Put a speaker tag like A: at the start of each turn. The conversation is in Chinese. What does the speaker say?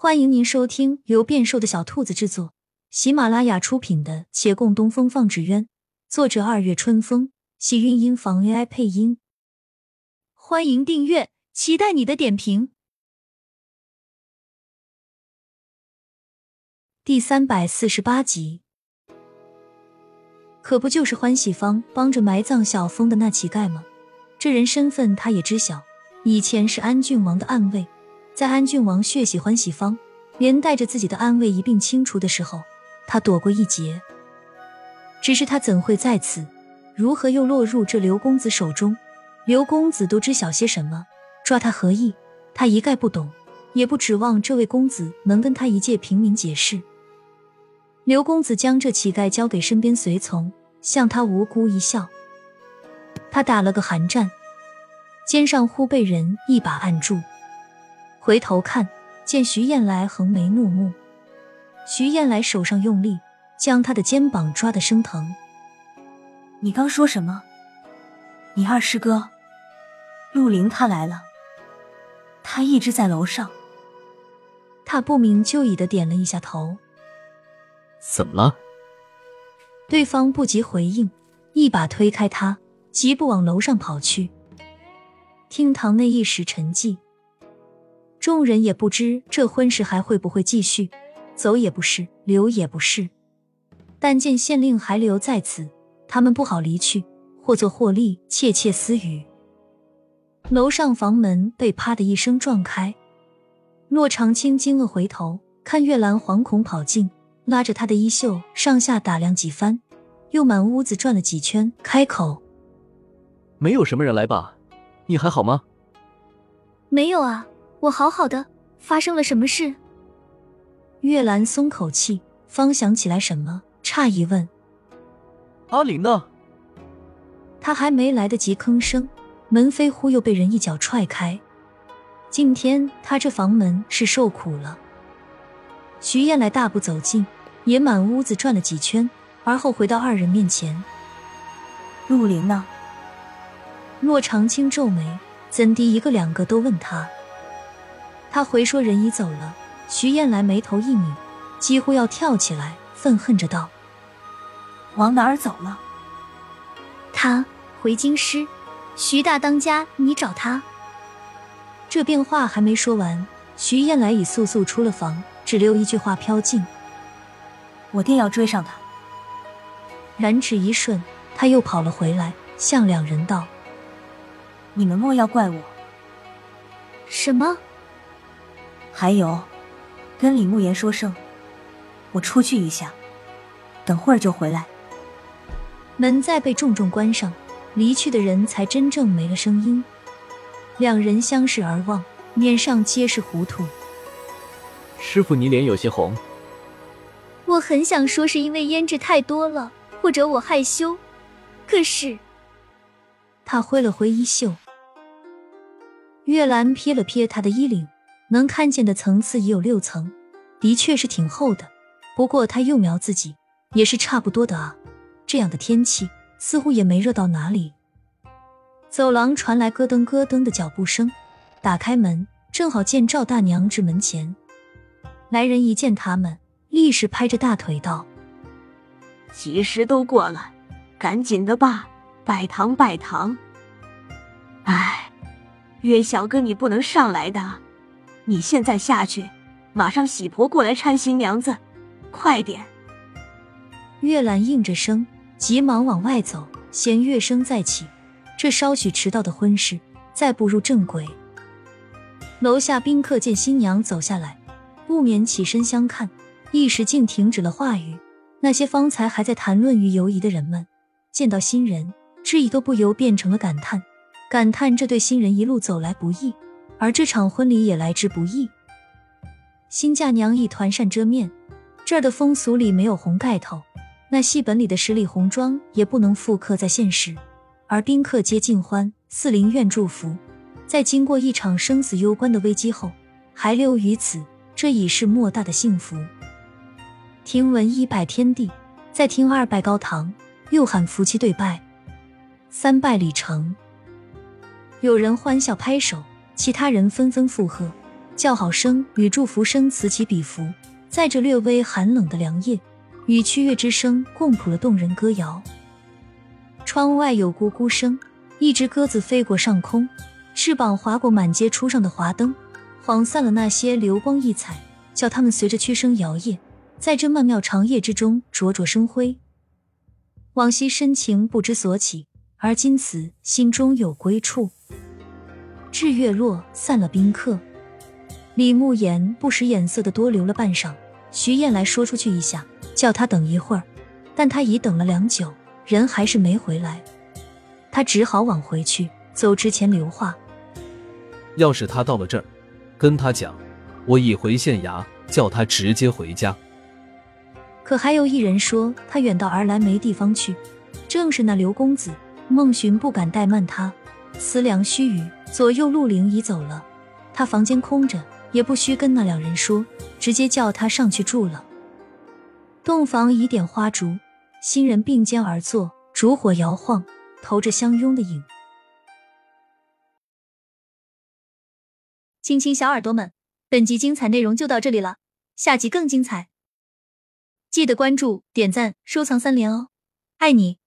A: 欢迎您收听由变瘦的小兔子制作、喜马拉雅出品的《且共东风放纸鸢》，作者二月春风，喜韵音房 AI 配音。欢迎订阅，期待你的点评。第三百四十八集，可不就是欢喜方帮着埋葬小峰的那乞丐吗？这人身份他也知晓，以前是安郡王的暗卫。在安郡王血洗欢喜方，连带着自己的安危一并清除的时候，他躲过一劫。只是他怎会在此？如何又落入这刘公子手中？刘公子都知晓些什么？抓他何意？他一概不懂，也不指望这位公子能跟他一介平民解释。刘公子将这乞丐交给身边随从，向他无辜一笑。他打了个寒战，肩上忽被人一把按住。回头看见徐燕来横眉怒目，徐燕来手上用力将他的肩膀抓得生疼。
B: 你刚说什么？你二师哥陆林他来了，他一直在楼上。
A: 他不明就里的点了一下头。
C: 怎么了？
A: 对方不及回应，一把推开他，疾步往楼上跑去。厅堂内一时沉寂。众人也不知这婚事还会不会继续，走也不是，留也不是。但见县令还留在此，他们不好离去，或坐或立，窃窃私语。楼上房门被啪的一声撞开，骆长青惊愕回头，看月兰惶恐跑进，拉着他的衣袖上下打量几番，又满屋子转了几圈，开口：“
C: 没有什么人来吧？你还好吗？”“
D: 没有啊。”我好好的，发生了什么事？
A: 月兰松口气，方想起来什么，诧异问：“
C: 阿林呢？”
A: 他还没来得及吭声，门飞忽又被人一脚踹开。今天他这房门是受苦了。徐燕来大步走近，也满屋子转了几圈，而后回到二人面前：“
B: 陆林呢？”
A: 骆长青皱眉，怎地一个两个都问他？他回说：“人已走了。”徐燕来眉头一拧，几乎要跳起来，愤恨着道：“
B: 往哪儿走了？”
D: 他回京师。徐大当家，你找他。
A: 这变话还没说完，徐燕来已速速出了房，只留一句话飘进：“
B: 我定要追上他。”
A: 然只一瞬，他又跑了回来，向两人道：“
B: 你们莫要怪我。”
D: 什么？
B: 还有，跟李慕言说声，我出去一下，等会儿就回来。
A: 门再被重重关上，离去的人才真正没了声音。两人相视而望，脸上皆是糊涂。
C: 师傅，你脸有些红。
D: 我很想说是因为胭脂太多了，或者我害羞，可是……
A: 他挥了挥衣袖，月兰瞥了瞥他的衣领。能看见的层次已有六层，的确是挺厚的。不过他又瞄自己，也是差不多的啊。这样的天气，似乎也没热到哪里。走廊传来咯噔咯噔的脚步声，打开门，正好见赵大娘至门前。来人一见他们，立时拍着大腿道：“
E: 吉时都过了，赶紧的吧，拜堂拜堂。”哎，岳小哥，你不能上来的。你现在下去，马上喜婆过来搀新娘子，快点！
A: 月兰应着声，急忙往外走，弦乐声再起，这稍许迟到的婚事再步入正轨。楼下宾客见新娘走下来，不免起身相看，一时竟停止了话语。那些方才还在谈论于犹疑的人们，见到新人，质疑都不由变成了感叹，感叹这对新人一路走来不易。而这场婚礼也来之不易。新嫁娘一团扇遮面，这儿的风俗里没有红盖头，那戏本里的十里红妆也不能复刻在现实。而宾客皆尽欢，四邻院祝福，在经过一场生死攸关的危机后，还留于此，这已是莫大的幸福。听闻一拜天地，再听二拜高堂，又喊夫妻对拜，三拜礼成。有人欢笑拍手。其他人纷纷附和，叫好声与祝福声此起彼伏，在这略微寒冷的凉夜，与曲乐之声共谱了动人歌谣。窗外有咕咕声，一只鸽子飞过上空，翅膀划过满街初上的华灯，晃散了那些流光溢彩，叫他们随着曲声摇曳，在这曼妙长夜之中灼灼生辉。往昔深情不知所起，而今此心中有归处。至月落，散了宾客。李慕言不时眼色的多留了半晌，徐燕来说出去一下，叫他等一会儿，但他已等了良久，人还是没回来，他只好往回去。走之前留话：
C: 要是他到了这儿，跟他讲，我已回县衙，叫他直接回家。
A: 可还有一人说他远道而来没地方去，正是那刘公子。孟寻不敢怠慢他，思量须臾，左右陆灵已走了，他房间空着。也不需跟那两人说，直接叫他上去住了。洞房已点花烛，新人并肩而坐，烛火摇晃，投着相拥的影。
D: 亲亲小耳朵们，本集精彩内容就到这里了，下集更精彩，记得关注、点赞、收藏三连哦，爱你！